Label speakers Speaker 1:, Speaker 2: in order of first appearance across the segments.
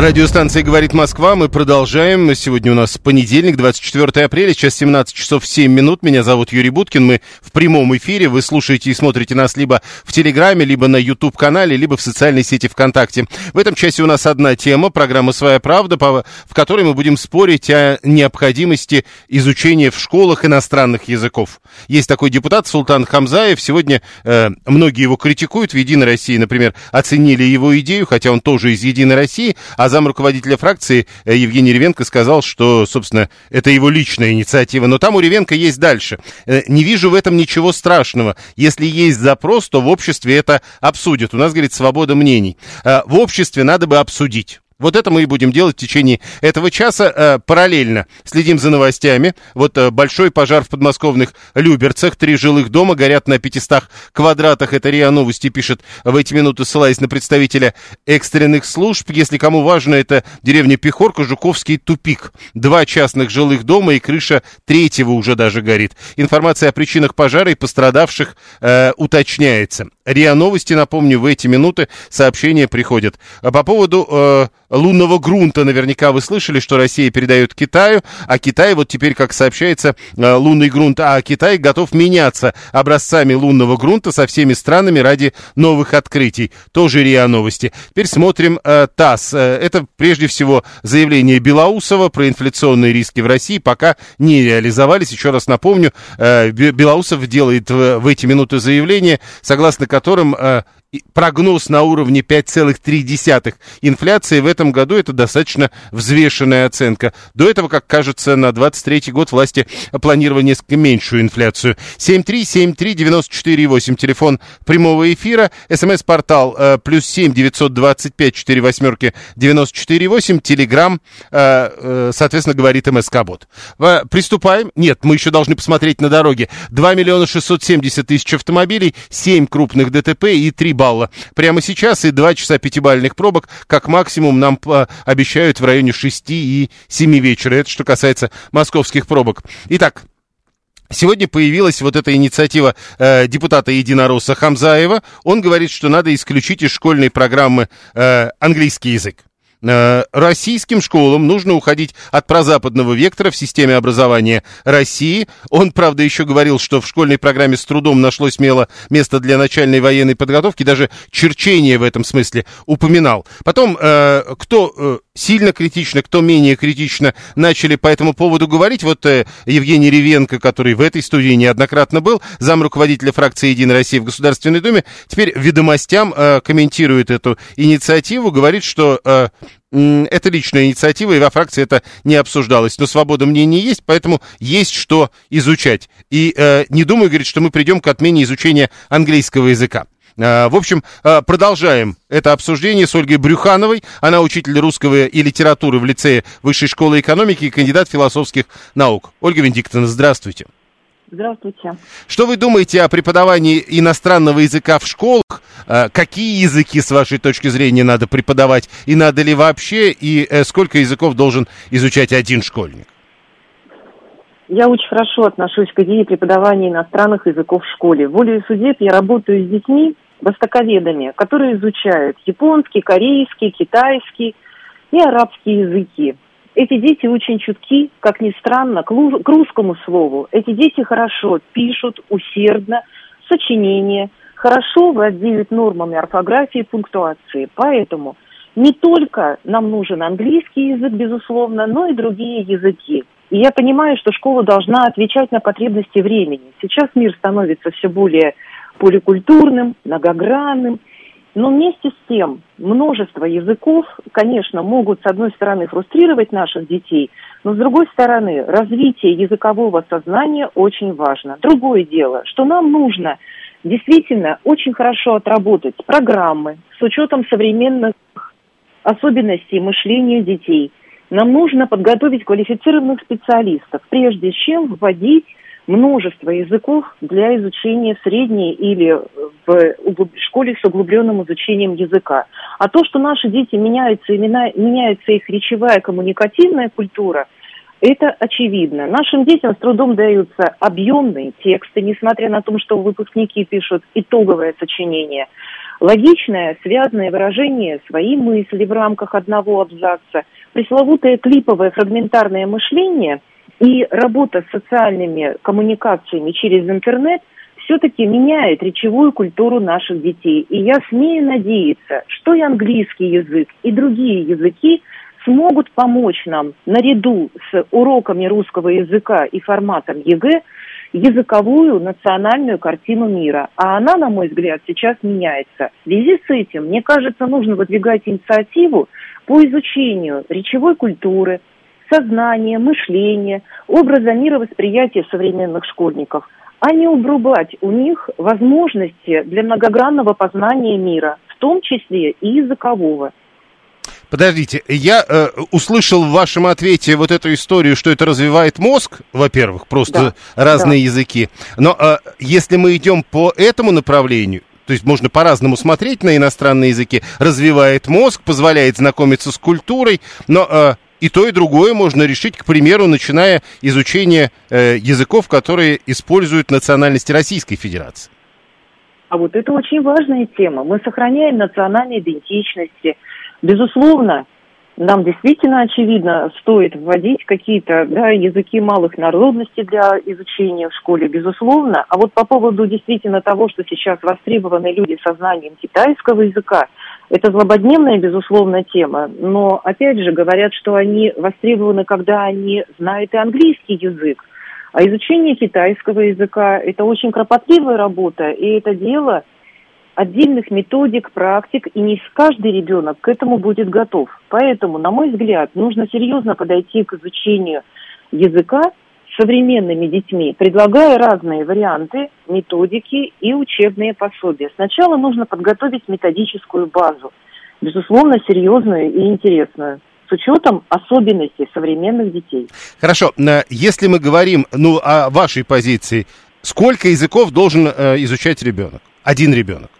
Speaker 1: Радиостанция «Говорит Москва». Мы продолжаем. Сегодня у нас понедельник, 24 апреля. Сейчас 17 часов 7 минут. Меня зовут Юрий Буткин. Мы в прямом эфире. Вы слушаете и смотрите нас либо в Телеграме, либо на YouTube-канале, либо в социальной сети ВКонтакте. В этом часе у нас одна тема, программа «Своя правда», в которой мы будем спорить о необходимости изучения в школах иностранных языков. Есть такой депутат Султан Хамзаев. Сегодня э, многие его критикуют. В «Единой России», например, оценили его идею, хотя он тоже из «Единой России», а зам руководителя фракции э, Евгений Ревенко сказал, что, собственно, это его личная инициатива. Но там у Ревенко есть дальше. Э, Не вижу в этом ничего страшного. Если есть запрос, то в обществе это обсудят. У нас, говорит, свобода мнений. Э, В обществе надо бы обсудить. Вот это мы и будем делать в течение этого часа. Э, параллельно следим за новостями. Вот э, большой пожар в подмосковных Люберцах. Три жилых дома горят на 500 квадратах. Это РИА Новости пишет в эти минуты, ссылаясь на представителя экстренных служб. Если кому важно, это деревня Пехорка, Жуковский тупик. Два частных жилых дома и крыша третьего уже даже горит. Информация о причинах пожара и пострадавших э, уточняется. РИА Новости, напомню, в эти минуты сообщения приходят. А По поводу э, лунного грунта наверняка вы слышали, что Россия передает Китаю, а Китай, вот теперь, как сообщается, э, лунный грунт, а Китай готов меняться образцами лунного грунта со всеми странами ради новых открытий. Тоже РИА Новости. Теперь смотрим э, ТАСС. Э, Это прежде всего заявление Белоусова про инфляционные риски в России пока не реализовались. Еще раз напомню, э, Бе- Белоусов делает в, в эти минуты заявление, согласно которым э, прогноз на уровне 5,3 инфляции в этом году это достаточно взвешенная оценка. До этого, как кажется, на 23 год власти планировали несколько меньшую инфляцию. 7373948, телефон прямого эфира, смс-портал э, плюс 7 925 4 восьмерки 948, телеграмм, э, э, соответственно, говорит МСК-бот. Приступаем. Нет, мы еще должны посмотреть на дороге. 2 миллиона 670 тысяч автомобилей, 7 крупных ДТП и 3 балла. Прямо сейчас и 2 часа пятибалльных пробок, как максимум, нам э, обещают в районе 6 и 7 вечера. Это что касается московских пробок. Итак, Сегодня появилась вот эта инициатива э, депутата Единоросса Хамзаева. Он говорит, что надо исключить из школьной программы э, английский язык. Э, Российским школам нужно уходить от прозападного вектора в системе образования России. Он, правда, еще говорил, что в школьной программе с трудом нашлось смело место для начальной военной подготовки, даже черчение в этом смысле упоминал. Потом, э, кто э, сильно критично, кто менее критично начали по этому поводу говорить. Вот э, Евгений Ревенко, который в этой студии неоднократно был, зам руководителя фракции «Единая Россия» в Государственной Думе, теперь ведомостям э, комментирует эту инициативу, говорит, что э, это личная инициатива, и во фракции это не обсуждалось. Но свобода мнений есть, поэтому есть что изучать. И э, не думаю, говорит, что мы придем к отмене изучения английского языка. А, В общем, а, продолжаем это обсуждение с Ольгой Брюхановой. Она учитель русского и литературы в лицее Высшей школы экономики и кандидат философских наук. Ольга Венедиктовна, здравствуйте.
Speaker 2: Здравствуйте.
Speaker 1: Что вы думаете о преподавании иностранного языка в школах? А, Какие языки, с вашей точки зрения, надо преподавать? И надо ли вообще? И э, сколько языков должен изучать один школьник?
Speaker 2: Я очень хорошо отношусь к идее преподавания иностранных языков в школе. Волею судеб я работаю с детьми, востоковедами, которые изучают японский, корейский, китайский и арабский языки. Эти дети очень чутки, как ни странно, к, лу- к русскому слову. Эти дети хорошо пишут, усердно, сочинения, хорошо владеют нормами орфографии и пунктуации. Поэтому не только нам нужен английский язык, безусловно, но и другие языки. И я понимаю, что школа должна отвечать на потребности времени. Сейчас мир становится все более поликультурным, многогранным. Но вместе с тем множество языков, конечно, могут, с одной стороны, фрустрировать наших детей, но, с другой стороны, развитие языкового сознания очень важно. Другое дело, что нам нужно действительно очень хорошо отработать программы с учетом современных особенностей мышления детей. Нам нужно подготовить квалифицированных специалистов, прежде чем вводить множество языков для изучения средней или в школе с углубленным изучением языка. А то, что наши дети меняются, имена, меняется их речевая коммуникативная культура, это очевидно. Нашим детям с трудом даются объемные тексты, несмотря на то, что выпускники пишут итоговое сочинение. Логичное, связанное выражение своей мысли в рамках одного абзаца, пресловутое клиповое фрагментарное мышление – и работа с социальными коммуникациями через интернет все-таки меняет речевую культуру наших детей. И я смею надеяться, что и английский язык, и другие языки смогут помочь нам наряду с уроками русского языка и форматом ЕГЭ языковую национальную картину мира. А она, на мой взгляд, сейчас меняется. В связи с этим, мне кажется, нужно выдвигать инициативу по изучению речевой культуры, сознание, мышление, образа мира восприятия современных школьников, а не убрубать у них возможности для многогранного познания мира, в том числе и языкового.
Speaker 1: Подождите, я э, услышал в вашем ответе вот эту историю, что это развивает мозг, во-первых, просто да, разные да. языки. Но э, если мы идем по этому направлению, то есть можно по-разному смотреть на иностранные языки, развивает мозг, позволяет знакомиться с культурой, но э, и то, и другое можно решить, к примеру, начиная изучение э, языков, которые используют национальности Российской Федерации.
Speaker 2: А вот это очень важная тема. Мы сохраняем национальные идентичности. Безусловно, нам действительно, очевидно, стоит вводить какие-то да, языки малых народностей для изучения в школе, безусловно. А вот по поводу действительно того, что сейчас востребованы люди со знанием китайского языка, это злободневная, безусловно, тема, но, опять же, говорят, что они востребованы, когда они знают и английский язык. А изучение китайского языка – это очень кропотливая работа, и это дело отдельных методик, практик, и не каждый ребенок к этому будет готов. Поэтому, на мой взгляд, нужно серьезно подойти к изучению языка современными детьми, предлагая разные варианты, методики и учебные пособия. Сначала нужно подготовить методическую базу, безусловно, серьезную и интересную с учетом особенностей современных детей.
Speaker 1: Хорошо, если мы говорим ну, о вашей позиции, сколько языков должен э, изучать ребенок? Один ребенок?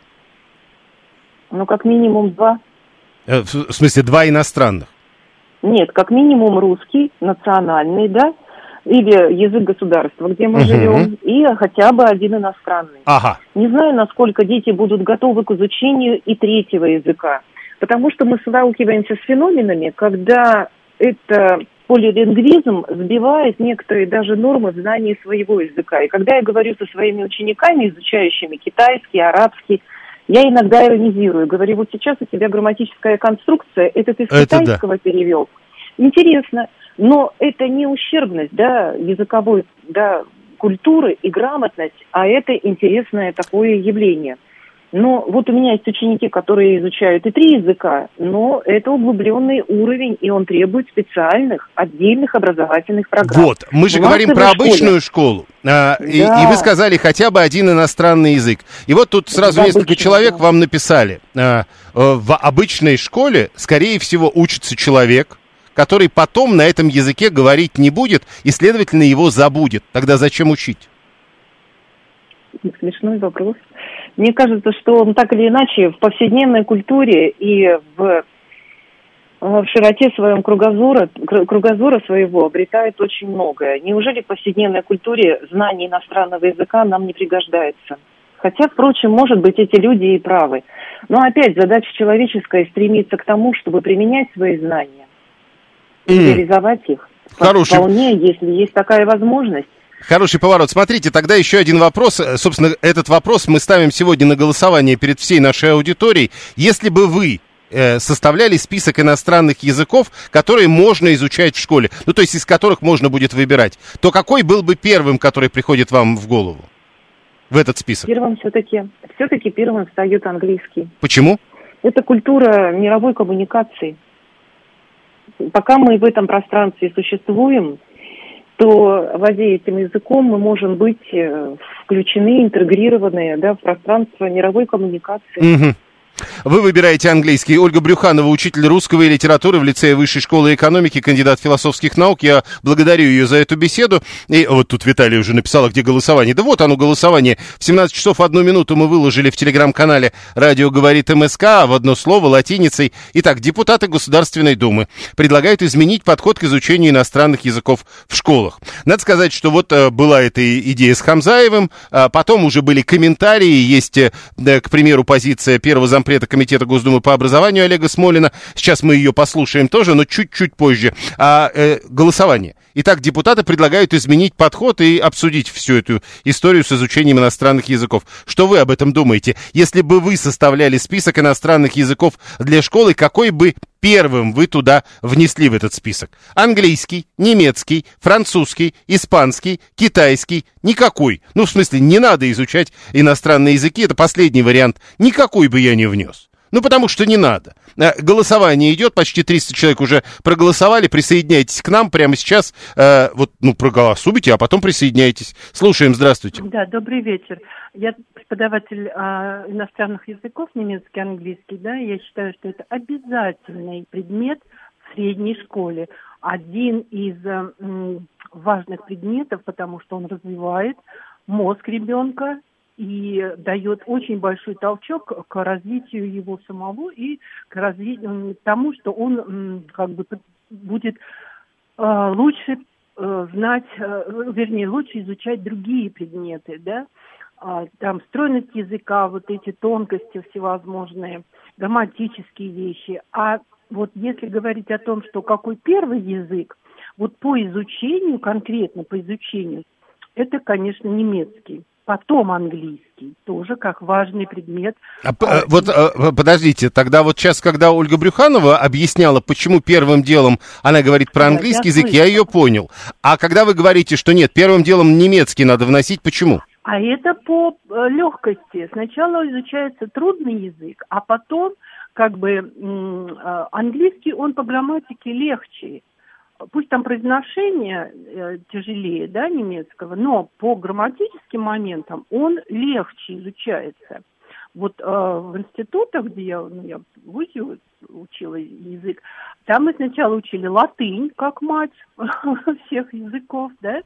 Speaker 2: Ну, как минимум два.
Speaker 1: Э, в смысле, два иностранных?
Speaker 2: Нет, как минимум русский, национальный, да, или язык государства, где мы uh-huh. живем, и хотя бы один иностранный.
Speaker 1: Ага.
Speaker 2: Не знаю, насколько дети будут готовы к изучению и третьего языка, потому что мы сталкиваемся с феноменами, когда это полилингвизм сбивает некоторые даже нормы в знании своего языка. И когда я говорю со своими учениками, изучающими китайский, арабский, я иногда иронизирую, говорю, вот сейчас у тебя грамматическая конструкция, это ты с это китайского да. перевел. Интересно, но это не ущербность да, языковой да, культуры и грамотность, а это интересное такое явление. Но вот у меня есть ученики, которые изучают и три языка, но это углубленный уровень, и он требует специальных, отдельных образовательных программ.
Speaker 1: Вот, мы же говорим про обычную школу, а, да. и, и вы сказали хотя бы один иностранный язык. И вот тут сразу несколько человек да. вам написали. А, э, в обычной школе, скорее всего, учится человек, который потом на этом языке говорить не будет и, следовательно, его забудет. Тогда зачем учить?
Speaker 2: Смешной вопрос. Мне кажется, что он так или иначе в повседневной культуре и в, в широте своем кругозора, кругозора своего обретает очень многое. Неужели в повседневной культуре знание иностранного языка нам не пригождается? Хотя, впрочем, может быть, эти люди и правы. Но опять задача человеческая стремится к тому, чтобы применять свои знания реализовать их. Хороший. Вполне, если есть такая возможность.
Speaker 1: Хороший поворот. Смотрите, тогда еще один вопрос. Собственно, этот вопрос мы ставим сегодня на голосование перед всей нашей аудиторией. Если бы вы э, составляли список иностранных языков, которые можно изучать в школе, ну, то есть из которых можно будет выбирать, то какой был бы первым, который приходит вам в голову? в этот список?
Speaker 2: Первым все-таки, все-таки первым встает английский.
Speaker 1: Почему?
Speaker 2: Это культура мировой коммуникации. Пока мы в этом пространстве существуем, то владея этим языком мы можем быть э, включены, интегрированы да, в пространство мировой коммуникации.
Speaker 1: Угу. Вы выбираете английский. Ольга Брюханова, учитель русского и литературы в лицее Высшей школы экономики, кандидат философских наук. Я благодарю ее за эту беседу. И вот тут Виталий уже написала, где голосование. Да вот оно голосование. В 17 часов одну минуту мы выложили в телеграм-канале «Радио говорит МСК» в одно слово латиницей. Итак, депутаты Государственной Думы предлагают изменить подход к изучению иностранных языков в школах. Надо сказать, что вот э, была эта идея с Хамзаевым, а потом уже были комментарии, есть, э, к примеру, позиция первого зампреда зампреда Комитета Госдумы по образованию Олега Смолина. Сейчас мы ее послушаем тоже, но чуть-чуть позже. А э, голосование. Итак, депутаты предлагают изменить подход и обсудить всю эту историю с изучением иностранных языков. Что вы об этом думаете? Если бы вы составляли список иностранных языков для школы, какой бы первым вы туда внесли в этот список? Английский, немецкий, французский, испанский, китайский? Никакой. Ну, в смысле, не надо изучать иностранные языки, это последний вариант. Никакой бы я не внес. Ну, потому что не надо. Э, голосование идет, почти 300 человек уже проголосовали. Присоединяйтесь к нам прямо сейчас. Э, вот, ну, проголосуйте, а потом присоединяйтесь. Слушаем, здравствуйте.
Speaker 3: Да, добрый вечер. Я преподаватель а, иностранных языков, немецкий, английский, да, я считаю, что это обязательный предмет в средней школе. Один из а, важных предметов, потому что он развивает мозг ребенка, и дает очень большой толчок к развитию его самого и к развитию тому, что он как бы будет э, лучше э, знать, э, вернее, лучше изучать другие предметы, да, а, там стройность языка, вот эти тонкости всевозможные, грамматические вещи. А вот если говорить о том, что какой первый язык, вот по изучению, конкретно по изучению, это, конечно, немецкий потом английский, тоже как важный предмет.
Speaker 1: А, а, вот а, подождите, тогда вот сейчас, когда Ольга Брюханова объясняла, почему первым делом она говорит про английский да, язык, я ее понял. А когда вы говорите, что нет, первым делом немецкий надо вносить, почему?
Speaker 3: А это по э, легкости. Сначала изучается трудный язык, а потом как бы э, английский, он по грамматике легче пусть там произношение э, тяжелее, да, немецкого, но по грамматическим моментам он легче изучается. Вот э, в институтах, где я, ну, я в ВУЗе учила язык, там мы сначала учили латынь, как мать всех языков, да,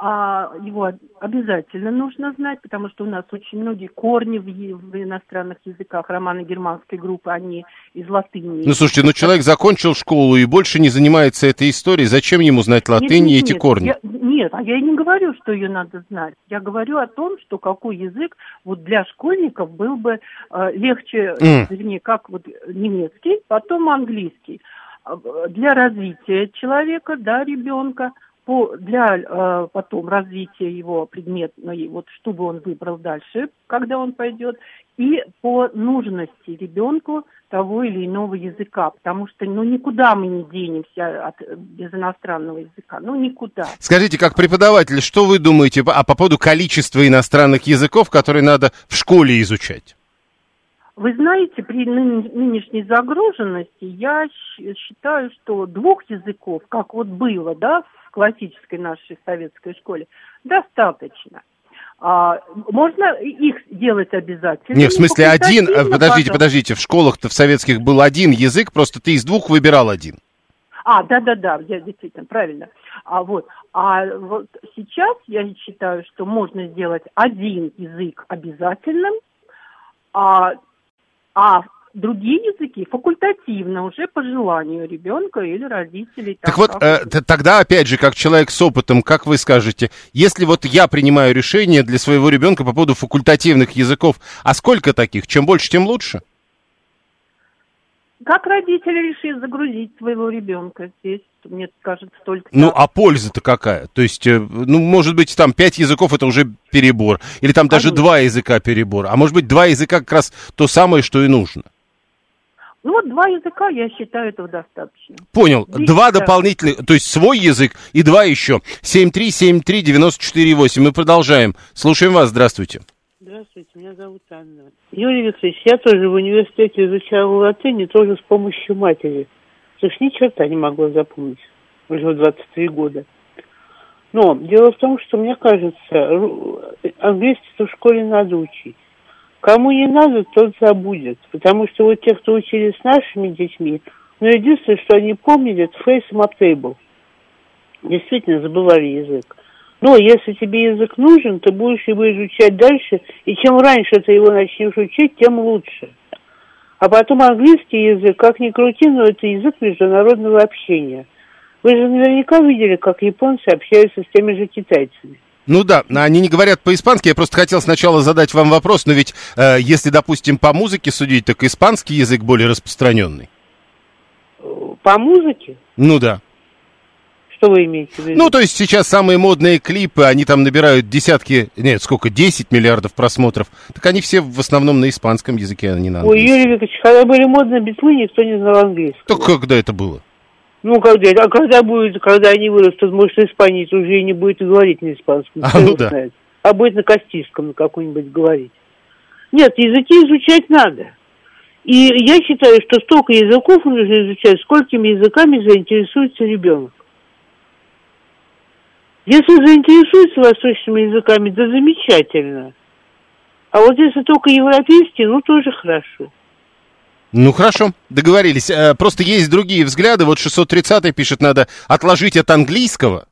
Speaker 3: а его обязательно нужно знать, потому что у нас очень многие корни в, в иностранных языках романо-германской группы, они из латыни.
Speaker 1: Ну, слушайте, ну человек закончил школу и больше не занимается этой историей, зачем ему знать латынь нет, нет, и эти
Speaker 3: нет,
Speaker 1: корни?
Speaker 3: Я, нет, а я и не говорю, что ее надо знать. Я говорю о том, что какой язык вот для школьников был бы э, легче, mm. вернее, как вот немецкий, потом английский. А, для развития человека, да, ребенка – по, для э, потом развития его предметной, вот чтобы он выбрал дальше, когда он пойдет, и по нужности ребенку того или иного языка, потому что ну никуда мы не денемся от, без иностранного языка, ну никуда.
Speaker 1: Скажите, как преподаватель, что вы думаете а по поводу количества иностранных языков, которые надо в школе изучать?
Speaker 3: Вы знаете, при нынешней загруженности я считаю, что двух языков, как вот было, да, в классической нашей советской школе, достаточно. А, можно их делать обязательно.
Speaker 1: Нет, в смысле один, э, подождите, подождите, в школах-то в советских был один язык, просто ты из двух выбирал один.
Speaker 3: А, да-да-да, я действительно, правильно. А вот, а вот сейчас я считаю, что можно сделать один язык обязательным, а а другие языки факультативно, уже по желанию ребенка или родителей.
Speaker 1: Так, так вот, э, тогда, опять же, как человек с опытом, как вы скажете, если вот я принимаю решение для своего ребенка по поводу факультативных языков, а сколько таких? Чем больше, тем лучше?
Speaker 3: Как родители решит загрузить своего ребенка здесь? Мне кажется, только...
Speaker 1: Ну, а польза-то какая? То есть, э, ну, может быть, там пять языков это уже перебор. Или там даже два языка перебор. А может быть, два языка как раз то самое, что и нужно.
Speaker 3: Ну вот два языка, я считаю, этого достаточно.
Speaker 1: Понял. Здесь, два да. дополнительных, то есть свой язык и два еще. 7373948. Мы продолжаем. Слушаем вас. Здравствуйте.
Speaker 4: Здравствуйте, меня зовут Анна. Юрий Викторович, я тоже в университете изучала латынь, тоже с помощью матери. Слушай, ни черта не могла запомнить. Уже 23 года. Но дело в том, что мне кажется, английский в школе надо учить. Кому не надо, тот забудет. Потому что вот те, кто учились с нашими детьми, ну, единственное, что они помнили, это map table. Действительно, забывали язык. Но если тебе язык нужен, ты будешь его изучать дальше, и чем раньше ты его начнешь учить, тем лучше. А потом английский язык, как ни крути, но это язык международного общения. Вы же наверняка видели, как японцы общаются с теми же китайцами.
Speaker 1: Ну да, они не говорят по-испански. Я просто хотел сначала задать вам вопрос, но ведь э, если, допустим, по музыке судить, так испанский язык более распространенный.
Speaker 4: По музыке?
Speaker 1: Ну да.
Speaker 4: Что вы имеете в виду?
Speaker 1: Ну, то есть сейчас самые модные клипы, они там набирают десятки, нет, сколько, 10 миллиардов просмотров. Так они все в основном на испанском языке, а не на
Speaker 4: английском. Ой, Юрий Викторович, когда были модные битлы, никто не знал английского.
Speaker 1: Так когда это было?
Speaker 4: Ну, когда, а когда будет, когда они вырастут, может, испанец уже и не будет говорить на испанском.
Speaker 1: А, ну да. Знает.
Speaker 4: А будет на кастильском на какой-нибудь говорить. Нет, языки изучать надо. И я считаю, что столько языков нужно изучать, сколькими языками заинтересуется ребенок. Если заинтересуется восточными языками, да замечательно. А вот если только европейские, ну тоже хорошо.
Speaker 1: Ну хорошо, договорились. Э, просто есть другие взгляды. Вот 630 пишет, надо отложить от английского.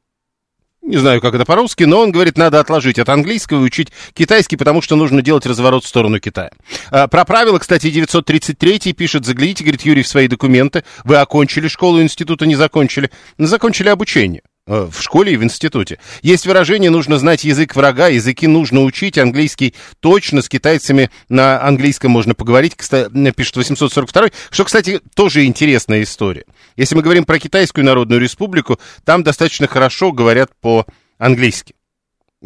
Speaker 1: Не знаю, как это по-русски, но он говорит, надо отложить от английского и учить китайский, потому что нужно делать разворот в сторону Китая. А, про правила, кстати, 933 пишет, загляните, говорит Юрий, в свои документы. Вы окончили школу, института не закончили. Закончили обучение. Э, в школе и в институте. Есть выражение «нужно знать язык врага», языки нужно учить, английский точно, с китайцами на английском можно поговорить, пишет 842 что, кстати, тоже интересная история. Если мы говорим про Китайскую Народную Республику, там достаточно хорошо говорят по-английски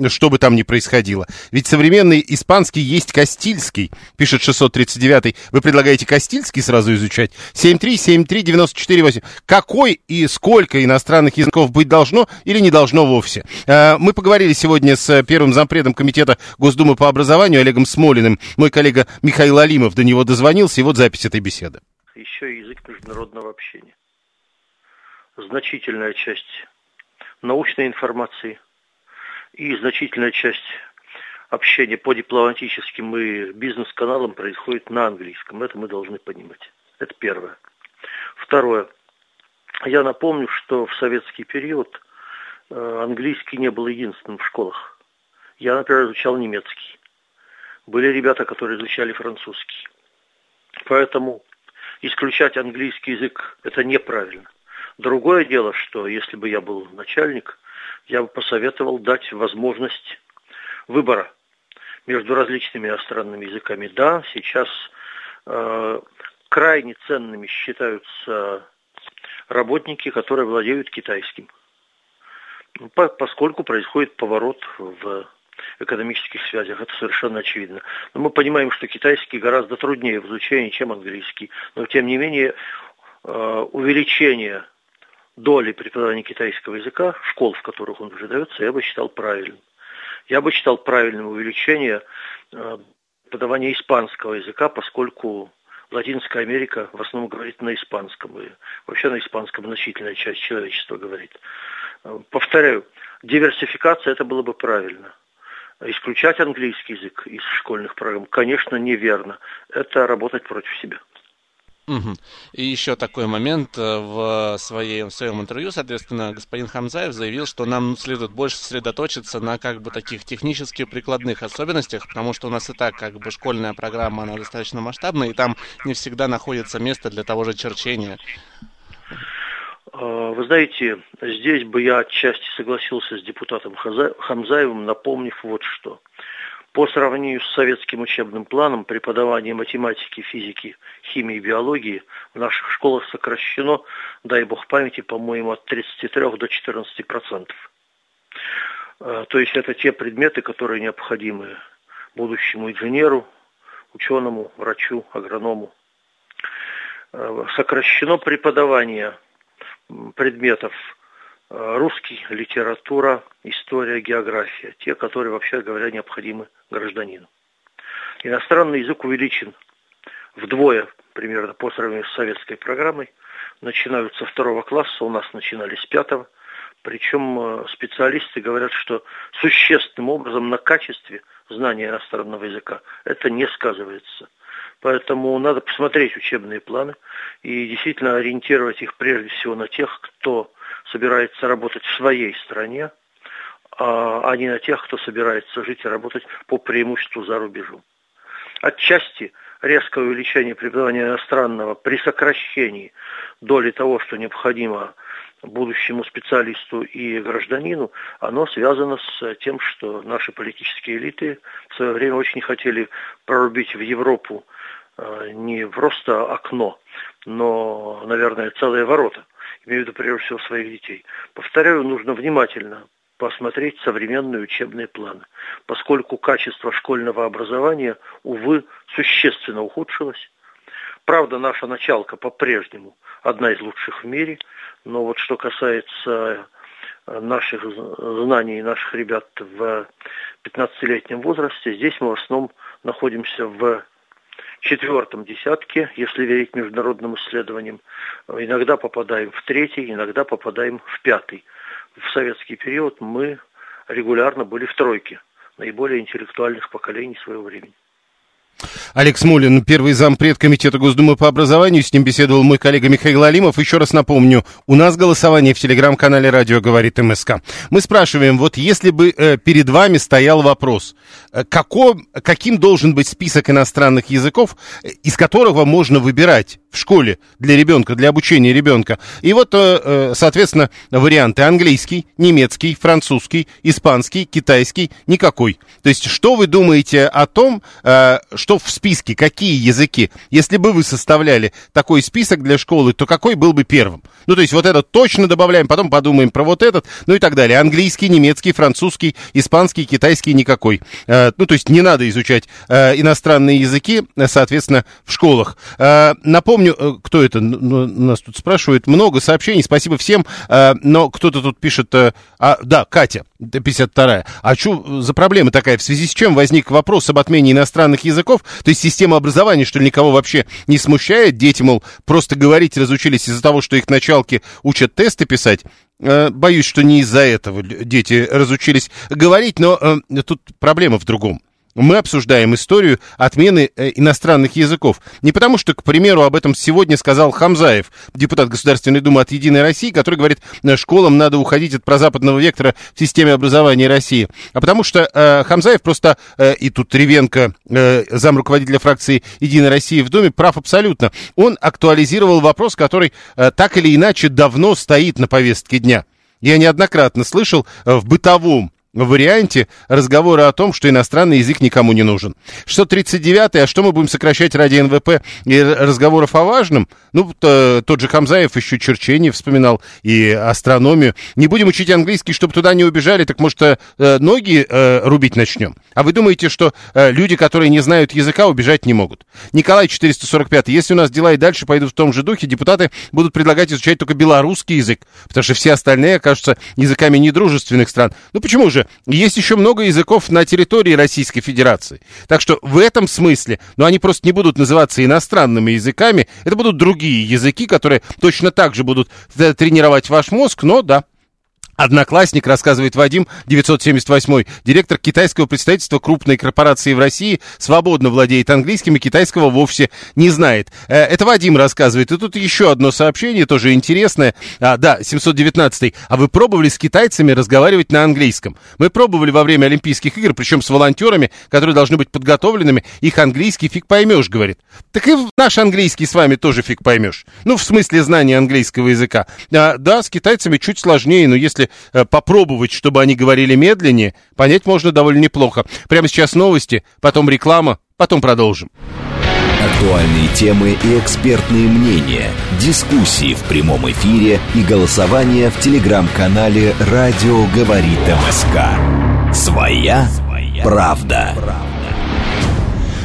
Speaker 1: что бы там ни происходило. Ведь современный испанский есть Кастильский, пишет 639. Вы предлагаете Кастильский сразу изучать? 7373948. Какой и сколько иностранных языков быть должно или не должно вовсе? Э, мы поговорили сегодня с первым зампредом Комитета Госдумы по образованию Олегом Смолиным. Мой коллега Михаил Алимов до него дозвонился, и вот запись этой беседы.
Speaker 5: Еще язык международного общения. Значительная часть научной информации – и значительная часть общения по дипломатическим и бизнес-каналам происходит на английском. Это мы должны понимать. Это первое. Второе. Я напомню, что в советский период э, английский не был единственным в школах. Я, например, изучал немецкий. Были ребята, которые изучали французский. Поэтому исключать английский язык – это неправильно. Другое дело, что если бы я был начальник – я бы посоветовал дать возможность выбора между различными иностранными языками. Да, сейчас э, крайне ценными считаются работники, которые владеют китайским, ну, по, поскольку происходит поворот в экономических связях, это совершенно очевидно. Но мы понимаем, что китайский гораздо труднее в изучении, чем английский. Но тем не менее э, увеличение доли преподавания китайского языка, школ, в которых он уже дается, я бы считал правильным. Я бы считал правильным увеличение э, преподавания испанского языка, поскольку Латинская Америка в основном говорит на испанском, и вообще на испанском значительная часть человечества говорит. Э, повторяю, диверсификация это было бы правильно. Исключать английский язык из школьных программ, конечно, неверно. Это работать против себя.
Speaker 6: И еще такой момент. Э, в, своей, в своем интервью, соответственно, господин Хамзаев заявил, что нам следует больше сосредоточиться на как бы таких технических прикладных особенностях, потому что у нас и так как бы школьная программа, она достаточно масштабная, и там не всегда находится место для того же черчения.
Speaker 5: А, вы знаете, здесь бы я отчасти согласился с депутатом Хамзаевым, напомнив вот что. По сравнению с советским учебным планом преподавание математики, физики, химии и биологии в наших школах сокращено, дай бог памяти, по-моему, от 33 до 14 процентов. Э, то есть это те предметы, которые необходимы будущему инженеру, ученому, врачу, агроному. сокращено преподавание предметов русский, литература, история, география, те, которые, вообще говоря, необходимы гражданину. Иностранный язык увеличен вдвое примерно по сравнению с советской программой. Начинают со второго класса, у нас начинали с пятого. Причем э, специалисты говорят, что существенным образом на качестве знания иностранного языка это не сказывается. Поэтому надо посмотреть учебные планы и действительно ориентировать их прежде всего на тех, кто собирается работать в своей стране, а не на тех, кто собирается жить и работать по преимуществу за рубежом. Отчасти резкое увеличение преподавания иностранного при сокращении доли того, что необходимо будущему специалисту и гражданину, оно связано с тем, что наши политические элиты в свое время очень хотели прорубить в Европу э, не просто окно, но, наверное, целые ворота, имею в виду прежде всего своих детей. Повторяю, нужно внимательно посмотреть современные учебные планы, поскольку качество школьного образования, увы, существенно ухудшилось. Правда, наша началка по-прежнему одна из лучших в мире, но вот что касается э, наших знаний наших ребят в 15-летнем возрасте, здесь мы в основном находимся в четвертом десятке, если верить международным исследованиям. Иногда попадаем в третий, иногда попадаем в пятый в советский период мы регулярно были в тройке наиболее интеллектуальных поколений своего времени.
Speaker 1: Олег Смолин, первый зампред Комитета Госдумы по образованию. С ним беседовал мой коллега Михаил Алимов. Еще раз напомню, у нас голосование в телеграм-канале «Радио говорит МСК». Мы спрашиваем, вот если бы э, перед вами стоял вопрос, э, како, каким должен быть список иностранных языков, э, из которого можно выбирать в школе для ребенка, для обучения ребенка. И вот, э, э соответственно, варианты английский, немецкий, французский, испанский, китайский, никакой. То есть, что вы думаете о том, э, что в списке, какие языки? Если бы вы составляли такой список для школы, то какой был бы первым? Ну, то есть, вот этот точно добавляем, потом подумаем про вот этот, ну и так далее. Английский, немецкий, французский, испанский, китайский, никакой. Ну, то есть, не надо изучать иностранные языки, соответственно, в школах. Напомню, э, кто это нас тут спрашивает, много сообщений, спасибо всем, э, но кто-то тут пишет, э, а, да, Катя, 52-я. А что за проблема такая? В связи с чем возник вопрос об отмене иностранных языков? То есть система образования, что ли, никого вообще не смущает? Дети, мол, просто говорить разучились из-за того, что их началки учат тесты писать? Боюсь, что не из-за этого дети разучились говорить, но тут проблема в другом мы обсуждаем историю отмены э, иностранных языков. Не потому, что, к примеру, об этом сегодня сказал Хамзаев, депутат Государственной Думы от «Единой России», который говорит, э, школам надо уходить от прозападного вектора в системе образования России. А потому что э, Хамзаев просто, э, и тут Ревенко, э, зам руководителя фракции «Единой России» в Думе, прав абсолютно. Он актуализировал вопрос, который э, так или иначе давно стоит на повестке дня. Я неоднократно слышал э, в бытовом варианте разговора о том, что иностранный язык никому не нужен. 639 а что мы будем сокращать ради НВП и разговоров о важном? Ну, то, тот же Хамзаев еще черчение вспоминал и астрономию. Не будем учить английский, чтобы туда не убежали, так может, э, ноги э, рубить начнем? А вы думаете, что э, люди, которые не знают языка, убежать не могут? Николай 445 если у нас дела и дальше пойдут в том же духе, депутаты будут предлагать изучать только белорусский язык, потому что все остальные окажутся языками недружественных стран. Ну почему же? Же, есть еще много языков на территории Российской Федерации. Так что в этом смысле, но ну, они просто не будут называться иностранными языками, это будут другие языки, которые точно так же будут э, тренировать ваш мозг, но да, Одноклассник, рассказывает Вадим, 978 директор китайского представительства крупной корпорации в России, свободно владеет английским и китайского вовсе не знает. Э, это Вадим рассказывает. И тут еще одно сообщение, тоже интересное. А, да, 719 А вы пробовали с китайцами разговаривать на английском? Мы пробовали во время Олимпийских игр, причем с волонтерами, которые должны быть подготовленными. Их английский фиг поймешь, говорит. Так и наш английский с вами тоже фиг поймешь. Ну, в смысле знания английского языка. А, да, с китайцами чуть сложнее, но если попробовать, чтобы они говорили медленнее, понять можно довольно неплохо. Прямо сейчас новости, потом реклама, потом продолжим.
Speaker 7: Актуальные темы и экспертные мнения, дискуссии в прямом эфире и голосование в телеграм-канале «Радио говорит МСК». Своя правда.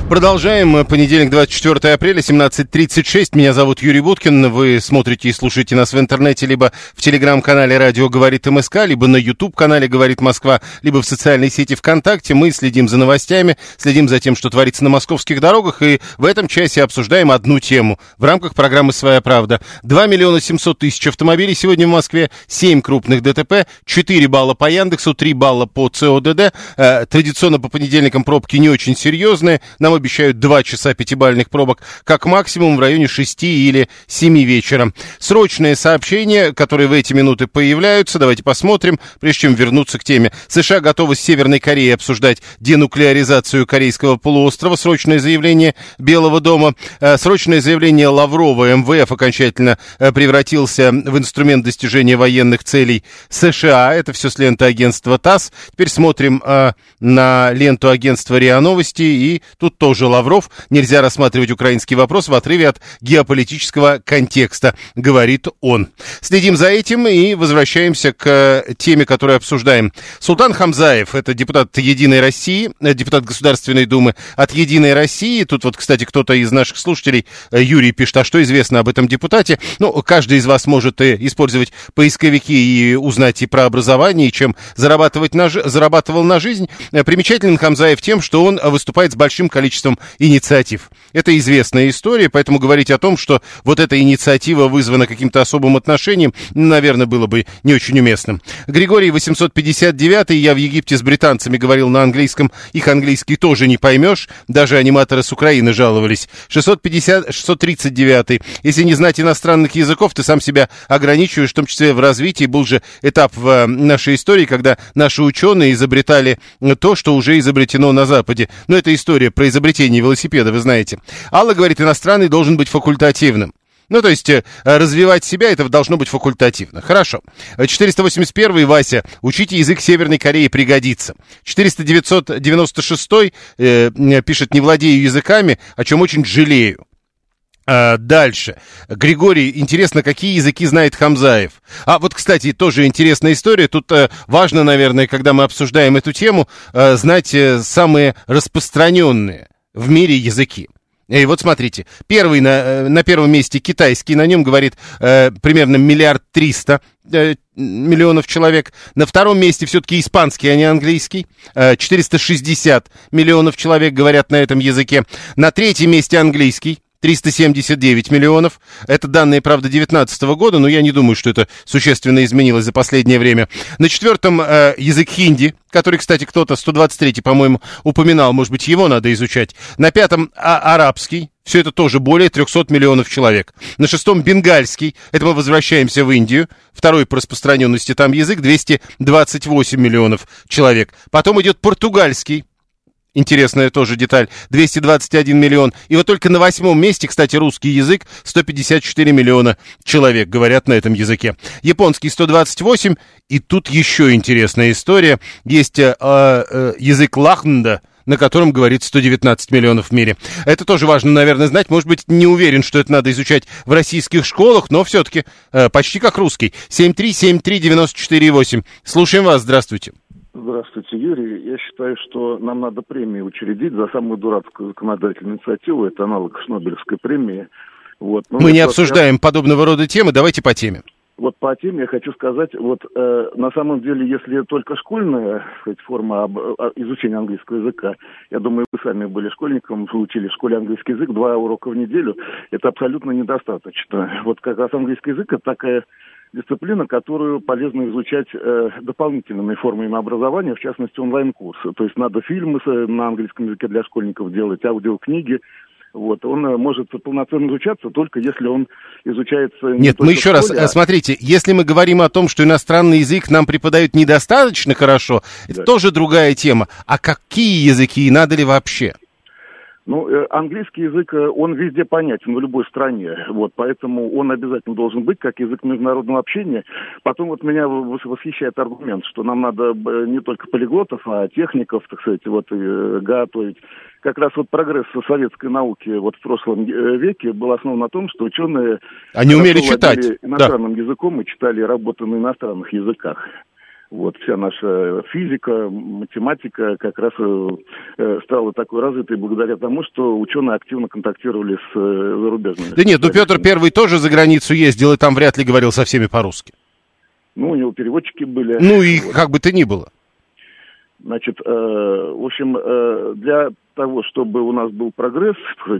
Speaker 1: Продолжаем. Понедельник, 24 апреля, 17.36. Меня зовут Юрий Буткин. Вы смотрите и слушаете нас в интернете, либо в телеграм-канале «Радио говорит МСК», либо на YouTube-канале «Говорит Москва», либо в социальной сети ВКонтакте. Мы следим за новостями, следим за тем, что творится на московских дорогах, и в этом часе обсуждаем одну тему в рамках программы «Своя правда». 2 миллиона 700 тысяч автомобилей сегодня в Москве, 7 крупных ДТП, 4 балла по Яндексу, 3 балла по ЦОДД. Э, традиционно по понедельникам пробки не очень серьезные. Нам обещают 2 часа пятибальных пробок, как максимум в районе 6 или 7 вечера. Срочные сообщения, которые в эти минуты появляются, давайте посмотрим, прежде чем вернуться к теме. США готовы с Северной Кореей обсуждать денуклеаризацию корейского полуострова. Срочное заявление Белого дома. Э, срочное заявление Лаврова. МВФ окончательно э, превратился в инструмент достижения военных целей США. Это все с ленты агентства ТАСС. Теперь смотрим э, на ленту агентства РИА Новости. И тут тоже Лавров. Нельзя рассматривать украинский вопрос в отрыве от геополитического контекста, говорит он. Следим за этим и возвращаемся к теме, которую обсуждаем. Султан Хамзаев, это депутат Единой России, э, депутат Государственной Думы от Единой России. Тут вот, кстати, кто-то из наших слушателей, э, Юрий, пишет, а что известно об этом депутате? Ну, каждый из вас может и использовать поисковики и узнать и про образование, и чем зарабатывать на, зарабатывал на жизнь. Э, примечателен Хамзаев тем, что он выступает с большим количеством количеством инициатив. Это известная история, поэтому говорить о том, что вот эта инициатива вызвана каким-то особым отношением, наверное, было бы не очень уместным. Григорий 859, я в Египте с британцами говорил на английском, их английский тоже не поймешь, даже аниматоры с Украины жаловались. 650, 639, если не знать иностранных языков, ты сам себя ограничиваешь, в том числе в развитии. Был же этап в э, нашей истории, когда наши ученые изобретали то, что уже изобретено на Западе. Но это история про изобретение изобретении велосипеда, вы знаете. Алла говорит, иностранный должен быть факультативным. Ну, то есть, э, развивать себя, это должно быть факультативно. Хорошо. 481 Вася, учите язык Северной Кореи, пригодится. 400-996 э, пишет, не владею языками, о чем очень жалею. А, дальше. Григорий, интересно, какие языки знает Хамзаев? А вот, кстати, тоже интересная история. Тут э, важно, наверное, когда мы обсуждаем эту тему, э, знать самые распространенные в мире языки. И вот смотрите, первый на, э, на первом месте китайский, на нем говорит э, примерно миллиард триста э, миллионов человек. На втором месте все-таки испанский, а не английский. Э, 460 миллионов человек говорят на этом языке. На третьем месте английский. 379 миллионов. Это данные, правда, 2019 года, но я не думаю, что это существенно изменилось за последнее время. На четвертом э, язык хинди, который, кстати, кто-то 123, по-моему, упоминал, может быть, его надо изучать. На пятом а арабский, все это тоже более 300 миллионов человек. На шестом бенгальский, это мы возвращаемся в Индию, второй по распространенности там язык, 228 миллионов человек. Потом идет португальский, Интересная тоже деталь. 221 миллион. И вот только на восьмом месте, кстати, русский язык. 154 миллиона человек говорят на этом языке. Японский 128. И тут еще интересная история. Есть э, э, язык лахнда на котором говорит 119 миллионов в мире. Это тоже важно, наверное, знать. Может быть, не уверен, что это надо изучать в российских школах, но все-таки э, почти как русский. 7373948. Слушаем вас. Здравствуйте.
Speaker 8: Здравствуйте, Юрий. Я считаю, что нам надо премию учредить за самую дурацкую законодательную инициативу. Это аналог Шнобелевской премии. Вот.
Speaker 1: Но Мы не обсуждаем я... подобного рода темы. Давайте по теме.
Speaker 8: Вот по теме я хочу сказать, вот э, на самом деле, если только школьная сказать, форма об, о, изучения английского языка, я думаю, вы сами были школьником, учили в школе английский язык, два урока в неделю, это абсолютно недостаточно. Вот как раз английский язык это такая дисциплина, которую полезно изучать э, дополнительными формами образования, в частности онлайн-курсы. То есть надо фильмы на английском языке для школьников делать, аудиокниги. Вот, он э, может полноценно изучаться только если он изучается... Не
Speaker 1: Нет, мы еще школе, раз, а... смотрите, если мы говорим о том, что иностранный язык нам преподают недостаточно хорошо, да. это тоже другая тема. А какие языки и надо ли вообще?
Speaker 8: Ну, э, английский язык, э, он везде понятен, в любой стране, вот, поэтому он обязательно должен быть как язык международного общения. Потом вот меня восхищает аргумент, что нам надо не только полиглотов, а техников, так сказать, вот, э, готовить. Как раз вот прогресс советской науки вот в прошлом веке был основан на том, что ученые...
Speaker 1: Они умели читать.
Speaker 8: иностранным да. языком и читали работы на иностранных языках. Вот вся наша физика, математика как раз э, э, стала такой развитой благодаря тому, что ученые активно контактировали с э, зарубежными.
Speaker 1: Да нет, ну Петр Первый тоже за границу ездил и там вряд ли говорил со всеми по-русски.
Speaker 8: Ну, у него переводчики были.
Speaker 1: Ну и вот. как бы то ни было.
Speaker 8: Значит, э, в общем, э, для того, чтобы у нас был прогресс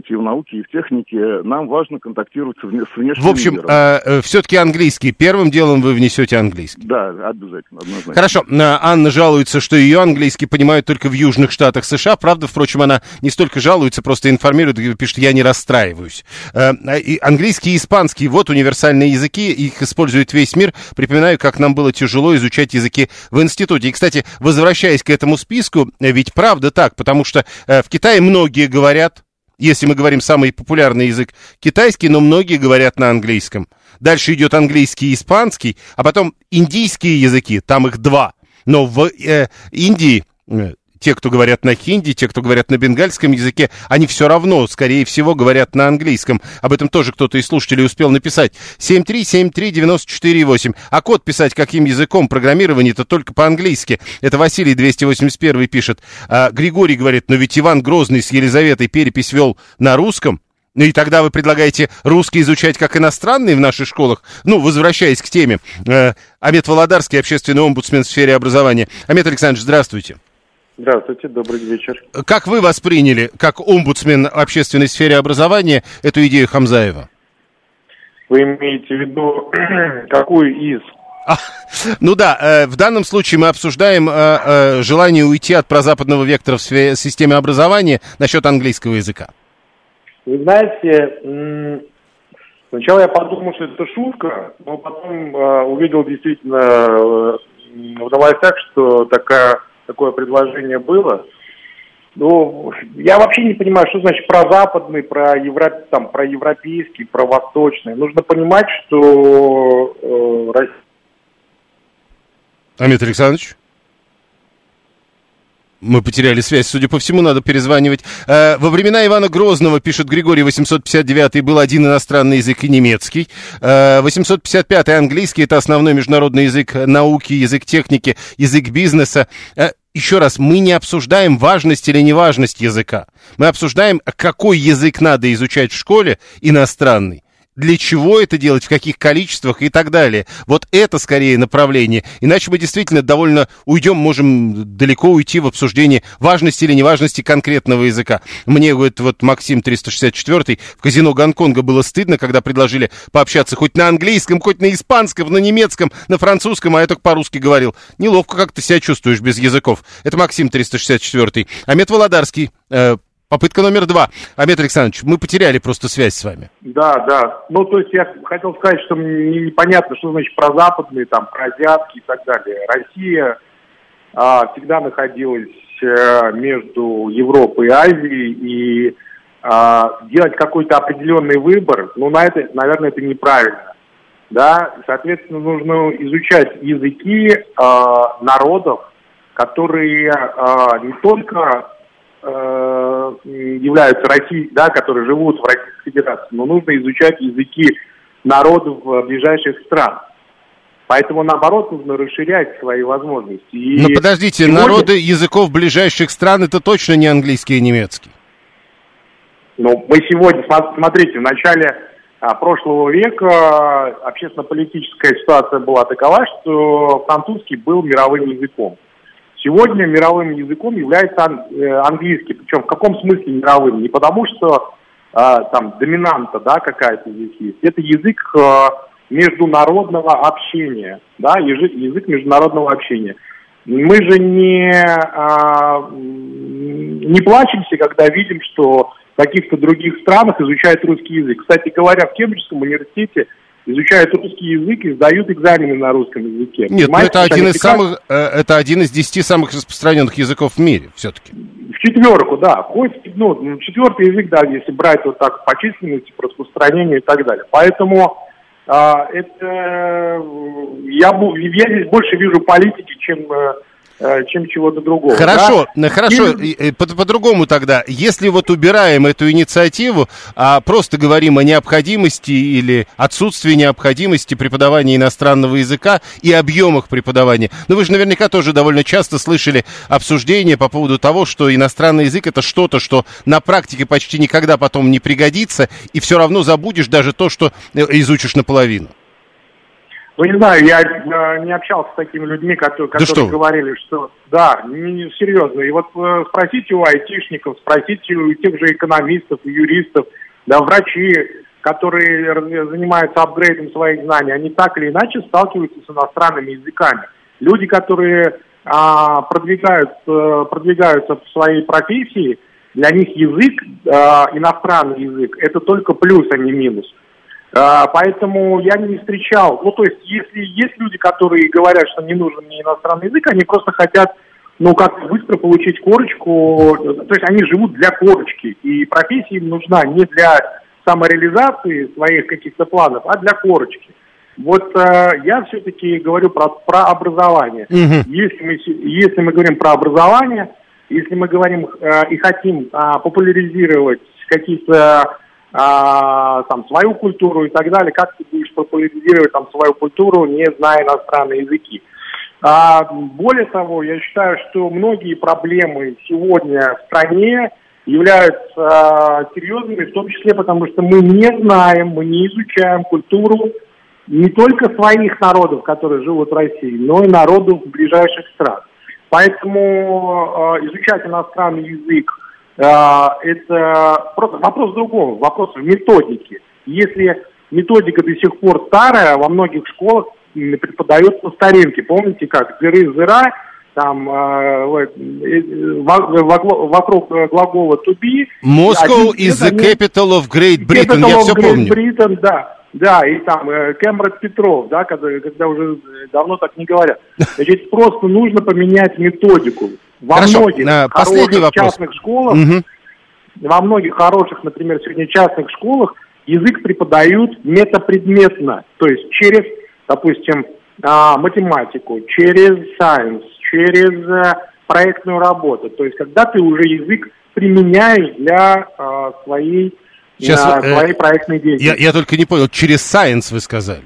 Speaker 8: и в науке, и в технике, нам важно контактировать с внешним
Speaker 1: В общем, миром. Э, э, все-таки английский. Первым делом вы внесете английский.
Speaker 8: Да, обязательно, однозначно.
Speaker 1: Хорошо. Э, Анна жалуется, что ее английский понимают только в Южных Штатах США. Правда, впрочем, она не столько жалуется, просто информирует, пишет, я не расстраиваюсь. Э, и английский и испанский, вот универсальные языки, их использует весь мир. Припоминаю, как нам было тяжело изучать языки в институте. И, кстати, возвращаясь к этому списку, э, ведь правда так, потому что э, в Китае многие говорят, если мы говорим самый популярный язык китайский, но многие говорят на английском. Дальше идет английский и испанский, а потом индийские языки, там их два. Но в э, Индии э, те, кто говорят на хинди, те, кто говорят на бенгальском языке, они все равно, скорее всего, говорят на английском. Об этом тоже кто-то из слушателей успел написать. 7373948. А код писать каким языком программирования, это только по-английски. Это Василий 281 пишет. А, Григорий говорит, но ведь Иван Грозный с Елизаветой перепись вел на русском. Ну и тогда вы предлагаете русский изучать как иностранный в наших школах? Ну, возвращаясь к теме. Э, Амет Володарский, общественный омбудсмен в сфере образования. Амет Александрович, здравствуйте.
Speaker 9: Здравствуйте, добрый вечер.
Speaker 1: Как вы восприняли, как омбудсмен общественной сфере образования, эту идею Хамзаева?
Speaker 9: Вы имеете в виду, какую из?
Speaker 1: А, ну да, э, в данном случае мы обсуждаем э, э, желание уйти от прозападного вектора в системе образования насчет английского языка.
Speaker 9: Вы знаете, сначала я подумал, что это шутка, но потом увидел действительно в новостях, что такая такое предложение было. Ну, я вообще не понимаю, что значит про западный, про, евро, там, про европейский, про восточный. Нужно понимать, что э, Россия...
Speaker 1: Амит Александрович? Мы потеряли связь, судя по всему, надо перезванивать. Э, во времена Ивана Грозного, пишет Григорий 859, был один иностранный язык и немецкий. Э, 855 английский, это основной международный язык науки, язык техники, язык бизнеса. Э, еще раз, мы не обсуждаем важность или неважность языка. Мы обсуждаем, какой язык надо изучать в школе, иностранный для чего это делать, в каких количествах и так далее. Вот это скорее направление. Иначе мы действительно довольно уйдем, можем далеко уйти в обсуждении важности или неважности конкретного языка. Мне, говорит, вот Максим 364 в казино Гонконга было стыдно, когда предложили пообщаться хоть на английском, хоть на испанском, на немецком, на французском, а я только по-русски говорил. Неловко как ты себя чувствуешь без языков. Это Максим 364 Амет Володарский, э, Попытка номер два. Амет Александрович, мы потеряли просто связь с вами.
Speaker 9: Да, да. Ну, то есть я хотел сказать, что мне непонятно, что значит про западные, там, про азиатские и так далее. Россия а, всегда находилась а, между Европой и Азией, и а, делать какой-то определенный выбор, ну, на это, наверное, это неправильно. Да, соответственно, нужно изучать языки а, народов, которые а, не только Э, являются Россией, да, которые живут в Российской Федерации, но нужно изучать языки народов ближайших стран. Поэтому, наоборот, нужно расширять свои возможности.
Speaker 1: И Но подождите, сегодня... народы языков ближайших стран это точно не английский и немецкий.
Speaker 9: Ну, мы сегодня, смотрите, в начале а, прошлого века общественно-политическая ситуация была такова, что французский был мировым языком. Сегодня мировым языком является э, английский. Причем в каком смысле мировым? Не потому, что э, там доминанта да, какая-то здесь есть. Это язык э, международного общения, да, язык, международного общения. Мы же не, не плачемся, когда видим, что в каких-то других странах изучают русский язык. Кстати говоря, в Кембриджском университете изучают русский язык и сдают экзамены на русском языке.
Speaker 1: Нет, ну это один из самых, э, это один из десяти самых распространенных языков в мире все-таки.
Speaker 9: В четверку, да. Хоть, ну, ну, четвертый язык, да, если брать вот так по численности, по распространению и так далее. Поэтому а, это я, я здесь больше вижу политики, чем э, э, чем чего-то другого.
Speaker 1: Хорошо,
Speaker 9: да?
Speaker 1: хорошо.
Speaker 9: И-
Speaker 1: По- По-другому тогда. Если вот убираем эту инициативу, а просто говорим о необходимости или отсутствии необходимости преподавания иностранного языка и объемах преподавания. Ну, вы же наверняка тоже довольно часто слышали обсуждения по поводу того, что иностранный язык это что-то, что на практике почти никогда потом не пригодится, и все равно забудешь даже то, что э, изучишь наполовину.
Speaker 9: Ну, не знаю, я э, не общался с такими людьми, которые,
Speaker 1: Да
Speaker 9: которые
Speaker 1: что
Speaker 9: говорили, что да, не, серьезно. И вот э, спросите у айтишников, спросите у тех же экономистов, юристов, да, врачи, которые занимаются апгрейдом своих знаний, они так или иначе сталкиваются с иностранными языками. Люди, которые а, продвигают, э, продвигаются в своей профессии, для них язык, э, иностранный язык, это только плюс, а не минус. А, Поэтому я не встречал. Ну, то есть, если есть люди, которые говорят, что не нужен мне иностранный язык, они просто хотят, ну, как быстро получить корочку. То есть, они живут для корочки. И профессия им нужна не для самореализации своих каких-то планов, а для корочки. Вот э, я все-таки говорю про, про образование. Если, мы, если мы говорим про образование, если мы говорим э, и хотим а, популяризировать какие-то а, там свою культуру и так далее, как ты будешь популяризировать там свою культуру, не зная иностранные языки. А, более того, я считаю, что многие проблемы сегодня в стране являются а, серьезными, в том числе потому, что мы не знаем, мы не изучаем культуру не только своих народов, которые живут в России, но и народов ближайших стран. Поэтому э, изучать иностранный язык это просто вопрос другого, вопрос в методике. Если методика до сих пор старая, во многих школах преподается по старинке. Помните, как зыры зыра, там э, вот, э, во- вокруг э, глагола to be.
Speaker 1: Moscow
Speaker 9: один
Speaker 1: is the capital of Great Britain,
Speaker 9: Capital
Speaker 1: я все
Speaker 9: Great
Speaker 1: помню.
Speaker 9: Britain, да. Да, и там э, Петров, да, когда, когда уже э, давно так не говорят. Значит, просто нужно поменять методику. Во
Speaker 1: Хорошо,
Speaker 9: многих
Speaker 1: э, последний
Speaker 9: хороших
Speaker 1: вопрос.
Speaker 9: частных школах,
Speaker 1: Мгм.
Speaker 9: во многих хороших, например, сегодня частных школах язык преподают метапредметно, то есть через, допустим, а, математику, через science, через э, проектную работу. То есть когда ты уже язык применяешь для а, своей,
Speaker 1: Сейчас,
Speaker 9: а,
Speaker 1: э,
Speaker 9: своей проектной
Speaker 1: Я,
Speaker 9: деятельности.
Speaker 1: я только не понял, через science вы сказали.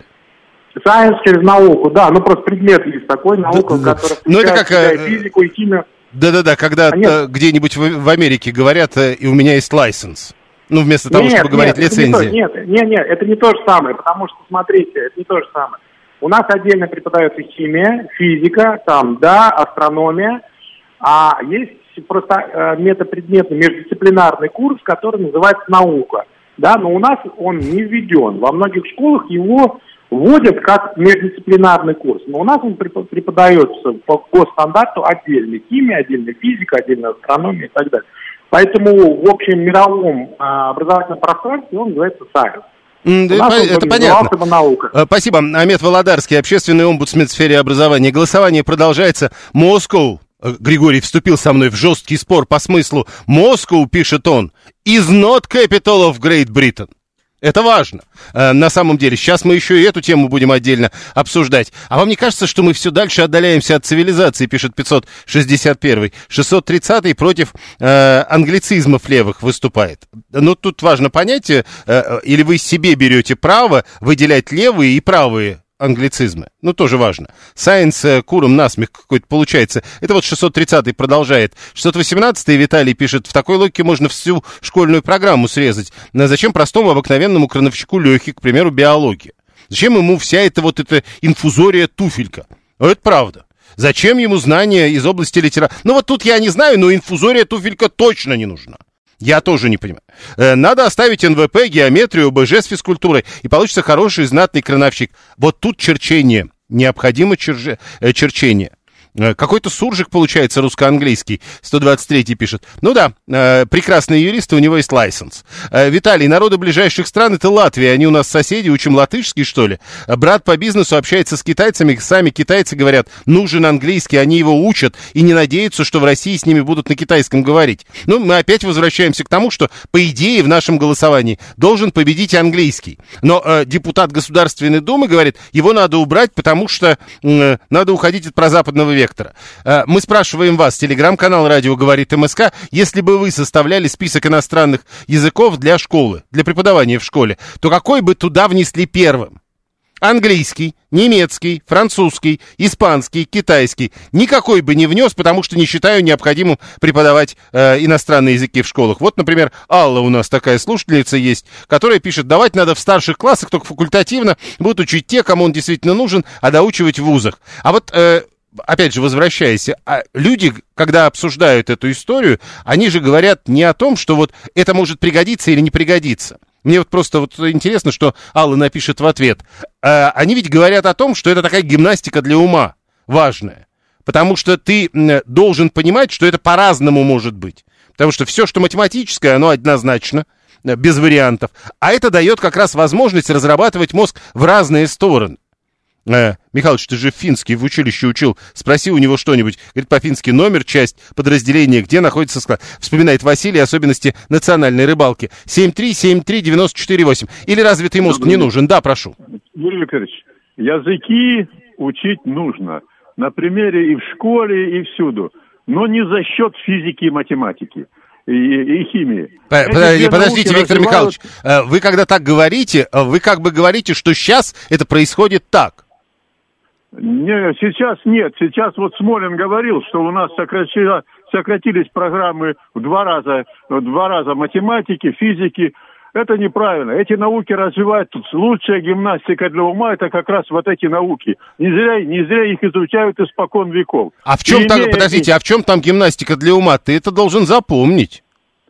Speaker 9: Science через науку, да, ну просто предмет есть такой, наука,
Speaker 1: Да, да.
Speaker 9: которая
Speaker 1: Ну, это
Speaker 9: включает
Speaker 1: как, э,
Speaker 9: физику, и химию.
Speaker 1: Да-да-да, когда
Speaker 9: А
Speaker 1: где-нибудь в, в Америке говорят, э, и у меня есть license. Ну, вместо того,
Speaker 9: Нет,
Speaker 1: чтобы говорить
Speaker 9: нет, это не то-
Speaker 1: лицензия.
Speaker 9: нет, нет, нет, это не то же самое, потому что, смотрите, это не то же самое. У нас отдельно преподается химия, физика, там, да, астрономия, а есть просто э, метапредметный междисциплинарный курс, который называется наука. Да, но у нас он не введен. Во многих школах его вводят как междисциплинарный курс. Но у нас он препо- преподается по госстандарту отдельно. Химия, отдельно физика, отдельно астрономия и так далее. Поэтому в общем мировом а, образовательном пространстве он называется science.
Speaker 1: Это, понятно.
Speaker 9: наука.
Speaker 1: Э, Спасибо. Амет Володарский, общественный омбудсмен в сфере образования. Голосование продолжается. Москва, э, Григорий вступил со мной в жесткий спор по смыслу. Москва, пишет он, is not capital of Great Britain. Это важно. Э, на самом деле, сейчас мы еще и эту тему будем отдельно обсуждать. А вам не кажется, что мы все дальше отдаляемся от цивилизации, пишет 561 630 против э, англицизмов левых выступает. Но тут важно понять, э, э, или вы себе берете право выделять левые и правые англицизмы. Ну, тоже важно. Сайенс э, куром насмех какой-то получается. Это вот 630-й продолжает. 618-й Виталий пишет, в такой логике можно всю школьную программу срезать. Но зачем простому обыкновенному крановщику Лехе, к примеру, биология? Зачем ему вся эта вот эта инфузория туфелька? Ну, это правда. Зачем ему знания из области литературы? Ну, вот тут я не знаю, но инфузория туфелька точно не нужна. Я тоже не понимаю. Э, Надо оставить НВП, геометрию, ОБЖ с физкультурой, и получится хороший знатный крановщик. Вот тут черчение. Необходимо черже- э, черчение. Э, Какой-то суржик получается русско-английский. 123 пишет. Ну да, э, прекрасный юрист, у него есть лайсенс. Э, Виталий, народы ближайших стран это Латвия. Они у нас соседи, учим латышский, что ли? Брат по бизнесу общается с китайцами. Сами китайцы говорят, нужен английский, они его учат и не надеются, что в России с ними будут на китайском говорить. Ну, мы опять возвращаемся к тому, что, по идее, в нашем голосовании должен победить английский. Но э, депутат Государственной Думы говорит, его надо убрать, потому что э, надо уходить от прозападного вектора. Вектора. Э, мы спрашиваем вас, телеграм-канал «Радио говорит МСК», если бы вы составляли список иностранных языков для школы, для преподавания в школе, то какой бы туда внесли первым? Английский, немецкий, французский, испанский, китайский. Никакой бы не внес, потому что не считаю необходимым преподавать э, иностранные языки в школах. Вот, например, Алла у нас такая слушательница есть, которая пишет, давать надо в старших классах, только факультативно будут учить те, кому он действительно нужен, а доучивать в вузах. А вот э, опять же, возвращаясь, а люди, когда обсуждают эту историю, они же говорят не о том, что вот это может пригодиться или не пригодиться. Мне вот просто вот интересно, что Алла напишет в ответ. А, они ведь говорят о том, что это такая гимнастика для ума важная. Потому что ты должен понимать, что это по-разному может быть. Потому что все, что математическое, оно однозначно, э, без вариантов. А это дает как раз возможность разрабатывать мозг в разные стороны. Э, Михалыч, ты же финский в училище учил. Спроси у него что-нибудь. Говорит, по-фински номер, часть, подразделение, где находится склад. Вспоминает Василий особенности национальной рыбалки. 7373948. Или развитый мозг не нужен? Да, прошу.
Speaker 10: Юрий Викторович, языки учить нужно. На примере и в школе, и всюду. Но не за счет физики и математики и, и химии.
Speaker 1: Подождите, подождите Виктор развивают... Михайлович, э, вы когда так говорите, э, вы как бы говорите, что сейчас это происходит так.
Speaker 10: Не, сейчас нет. Сейчас вот Смолин говорил, что у нас сократились, сократились программы в два раза, в два раза математики, физики. Это неправильно. Эти науки развивают. Лучшая гимнастика для ума – это как раз вот эти науки. Не зря, не зря их изучают испокон веков.
Speaker 1: А в чем, там, подождите, а в чем там гимнастика для ума? Ты это должен запомнить.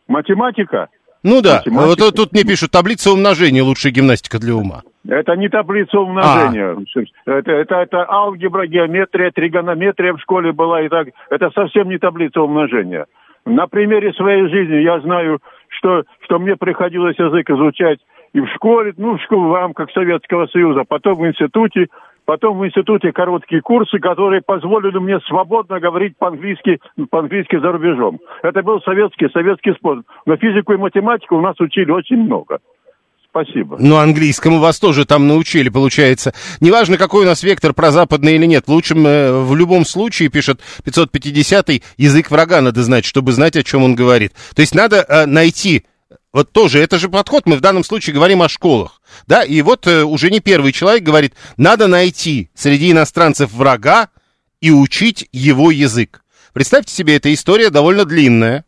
Speaker 10: Математика?
Speaker 1: Ну да, Математика. вот тут мне пишут, таблица умножения лучшая гимнастика для ума.
Speaker 10: Это не таблица умножения. А. Это, это, это алгебра, геометрия, тригонометрия в школе была и так. Это совсем не таблица умножения. На примере своей жизни я знаю, что, что мне приходилось язык изучать и в школе, ну, в, школе, в рамках Советского Союза, потом в институте, потом в институте короткие курсы, которые позволили мне свободно говорить по-английски, по-английски за рубежом. Это был советский, советский способ. Но физику и математику у нас учили очень много. Спасибо.
Speaker 1: Ну, английскому вас тоже там научили, получается. Неважно, какой у нас вектор, про западный или нет. В лучшем, э, в любом случае, пишет 550-й, язык врага надо знать, чтобы знать, о чем он говорит. То есть надо э, найти вот тоже, это же подход, мы в данном случае говорим о школах, да, и вот э, уже не первый человек говорит, надо найти среди иностранцев врага и учить его язык. Представьте себе, эта история довольно длинная,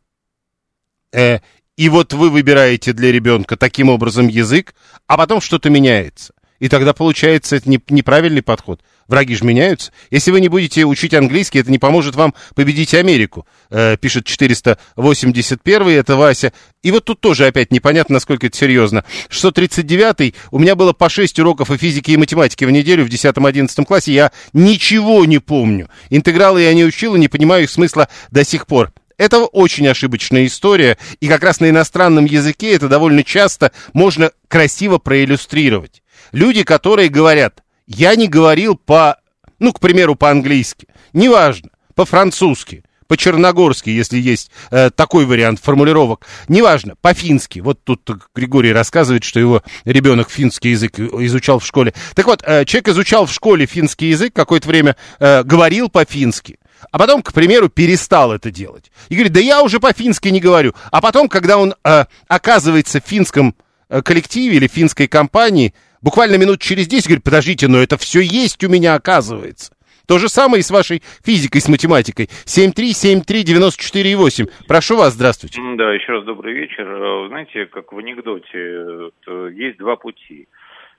Speaker 1: э, и вот вы выбираете для ребенка таким образом язык, а потом что-то меняется. И тогда получается это не, неправильный подход. Враги же меняются. Если вы не будете учить английский, это не поможет вам победить Америку. Э, пишет 481 это Вася. И вот тут тоже опять непонятно, насколько это серьезно. 639 у меня было по 6 уроков и физики, и математики в неделю в 10-11 классе. Я ничего не помню. Интегралы я не учил и не понимаю их смысла до сих пор. Это очень ошибочная история, и как раз на иностранном языке это довольно часто можно красиво проиллюстрировать. Люди, которые говорят, я не говорил по, ну, к примеру, по-английски, неважно, по-французски, по-черногорски, если есть э, такой вариант формулировок, неважно, по-фински. Вот тут Григорий рассказывает, что его ребенок финский язык изучал в школе. Так вот, э, человек изучал в школе финский язык, какое-то время э, говорил по-фински, а потом, к примеру, перестал это делать. И говорит, да я уже по-фински не говорю. А потом, когда он э, оказывается в финском э, коллективе или финской компании, буквально минут через 10 говорит, подождите, но это все есть у меня, оказывается. То же самое и с вашей физикой, с математикой. 7373948. Прошу вас, здравствуйте.
Speaker 11: Да, еще раз добрый вечер. Э, знаете, как в анекдоте, есть два пути.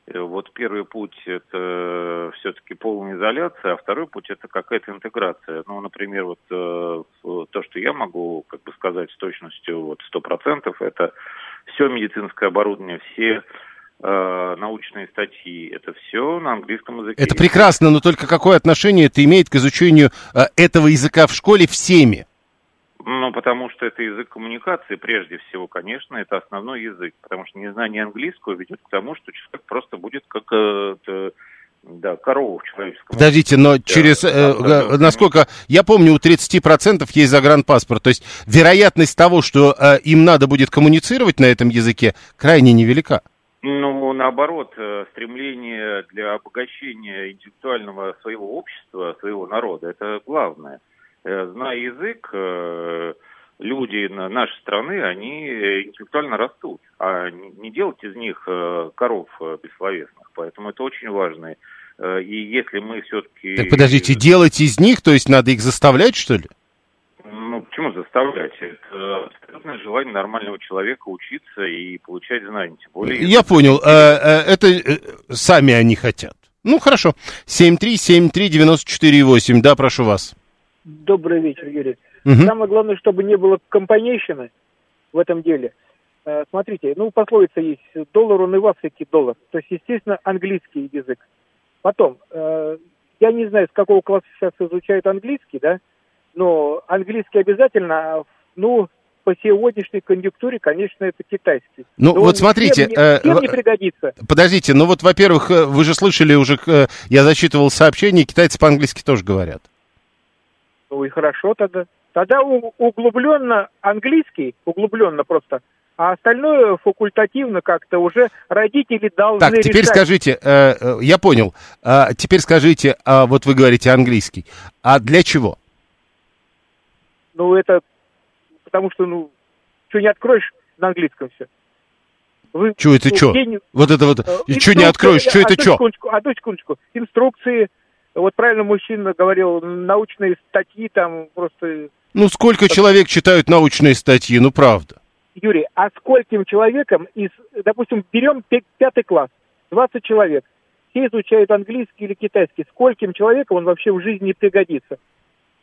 Speaker 11: Э, вот первый путь – это все-таки полная изоляция, а второй путь – это какая-то интеграция. Ну, например, вот э, то, что я могу как бы сказать с точностью вот сто процентов, это все медицинское оборудование, все э, научные статьи, это все на английском языке.
Speaker 1: Это прекрасно, но только какое отношение это имеет к изучению э, этого языка в школе всеми?
Speaker 11: Ну, потому что это язык коммуникации, прежде всего, конечно, это основной язык. Потому что незнание английского ведет к тому, что человек просто будет как э, да, корова в человеческом.
Speaker 1: Подождите, но через, э, да, насколько, я помню, у 30% есть загранпаспорт, то есть вероятность того, что э, им надо будет коммуницировать на этом языке, крайне невелика.
Speaker 11: Ну, наоборот, э, стремление для обогащения интеллектуального своего общества, своего народа, это главное. Э, зная язык, э, люди нашей страны, они интеллектуально растут, а не делать из них коров бессловесных. Поэтому это очень важно. И если мы все-таки...
Speaker 1: Так подождите, делать из них, то есть надо их заставлять, что ли?
Speaker 11: Ну, почему заставлять? Это абсолютное желание нормального человека учиться и получать знания. Тем более,
Speaker 1: Я понял. Э, э, это э, сами они хотят. Ну, хорошо. 7373948. Да, прошу вас.
Speaker 12: Добрый вечер, Юрий. Угу. Самое главное, чтобы не было компанейщины в этом деле. Смотрите, ну, пословица есть, доллар, он и в Африке доллар. То есть, естественно, английский язык. Потом, я не знаю, с какого класса сейчас изучают английский, да, но английский обязательно, ну, по сегодняшней конъюнктуре, конечно, это китайский.
Speaker 1: Ну, но вот смотрите...
Speaker 12: Всем, э, всем не пригодится.
Speaker 1: Подождите, ну вот, во-первых, э, вы же слышали уже, э, я зачитывал сообщение, китайцы по-английски тоже говорят.
Speaker 12: Ну и хорошо тогда. Тогда углубленно английский, углубленно просто, а остальное факультативно как-то уже родители должны
Speaker 1: Так, теперь
Speaker 12: решать.
Speaker 1: скажите, э, э, я понял, э, теперь скажите, э, вот вы говорите английский, а для чего?
Speaker 12: Ну, это потому что, ну, что не откроешь на английском все.
Speaker 1: Вы, что это ну, что? День... Вот это вот, э, что не откроешь, что это что?
Speaker 12: Одну секундочку, инструкции, вот правильно мужчина говорил, научные статьи там просто...
Speaker 1: Ну, сколько человек читают научные статьи, ну, правда.
Speaker 12: Юрий, а скольким человеком из, допустим, берем пятый класс, 20 человек, все изучают английский или китайский, скольким человеком он вообще в жизни пригодится?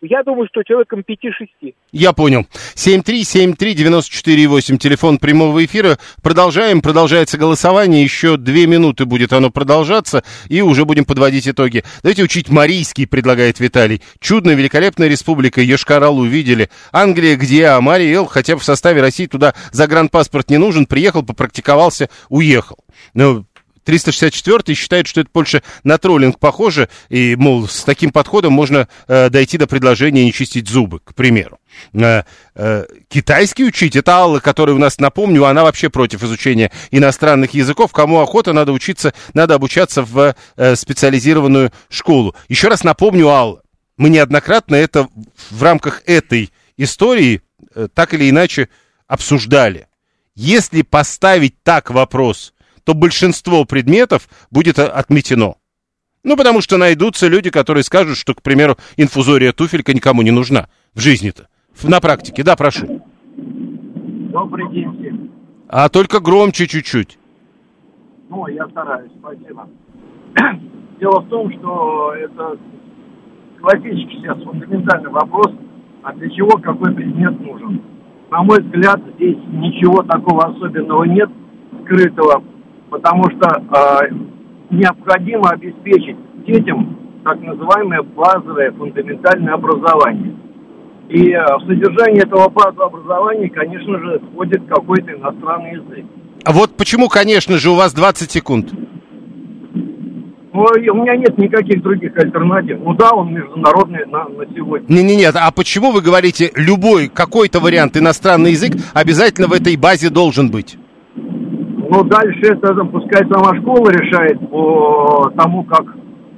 Speaker 12: Я думаю, что человеком 5-6.
Speaker 1: Я понял. 7373948, телефон прямого эфира. Продолжаем, продолжается голосование. Еще две минуты будет оно продолжаться, и уже будем подводить итоги. Давайте учить марийский, предлагает Виталий. Чудная, великолепная республика, Ешкарал увидели. Англия где? А Мария хотя в составе России туда загранпаспорт не нужен. Приехал, попрактиковался, уехал. Ну, 364 считает, что это больше на троллинг похоже, и, мол, с таким подходом можно э, дойти до предложения не чистить зубы, к примеру. Э, э, китайский учить, это Алла, которая у нас, напомню, она вообще против изучения иностранных языков. Кому охота, надо учиться, надо обучаться в э, специализированную школу. Еще раз напомню, Алла, мы неоднократно это в рамках этой истории э, так или иначе обсуждали. Если поставить так вопрос – то большинство предметов будет отметено. Ну, потому что найдутся люди, которые скажут, что, к примеру, инфузория туфелька никому не нужна в жизни-то. На практике, да, прошу.
Speaker 13: Добрый день всем.
Speaker 1: А только громче чуть-чуть.
Speaker 13: Ну, я стараюсь, спасибо. Дело в том, что это классический сейчас фундаментальный вопрос, а для чего какой предмет нужен. На мой взгляд, здесь ничего такого особенного нет, скрытого потому что э, необходимо обеспечить детям так называемое базовое фундаментальное образование. И э, в содержании этого базового образования, конечно же, входит какой-то иностранный язык.
Speaker 1: А вот почему, конечно же, у вас 20 секунд?
Speaker 13: Ну, у меня нет никаких других альтернатив. Ну да, он международный на, на сегодня.
Speaker 1: Не, не, нет. А почему вы говорите, любой какой-то вариант иностранный язык обязательно в этой базе должен быть?
Speaker 13: Ну, дальше это пускай сама школа решает по тому, как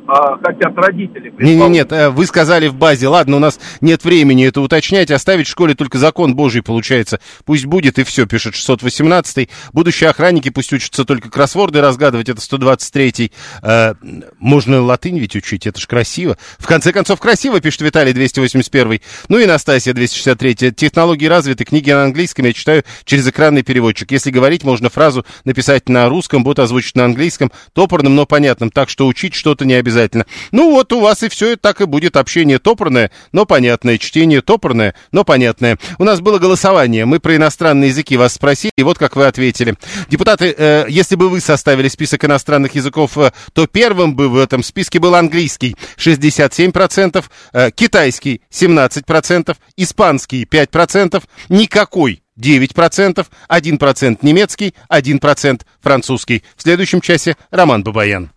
Speaker 13: а, хотят родители.
Speaker 1: Не, не, нет, э, вы сказали в базе, ладно, у нас нет времени это уточнять, оставить в школе только закон Божий получается. Пусть будет и все, пишет 618 Будущие охранники пусть учатся только кроссворды разгадывать, это 123-й. Э, можно латынь ведь учить, это ж красиво. В конце концов, красиво, пишет Виталий 281 Ну и Настасья 263 Технологии развиты, книги на английском я читаю через экранный переводчик. Если говорить, можно фразу написать на русском, бот озвучить на английском, топорным, но понятным. Так что учить что-то не обязательно обязательно. Ну вот у вас и все так и будет. Общение топорное, но понятное. Чтение топорное, но понятное. У нас было голосование. Мы про иностранные языки вас спросили, и вот как вы ответили. Депутаты, э, если бы вы составили список иностранных языков, э, то первым бы в этом списке был английский 67%, э, китайский 17%, испанский 5%, никакой 9%, 1% немецкий, 1% французский. В следующем часе Роман Бабаян.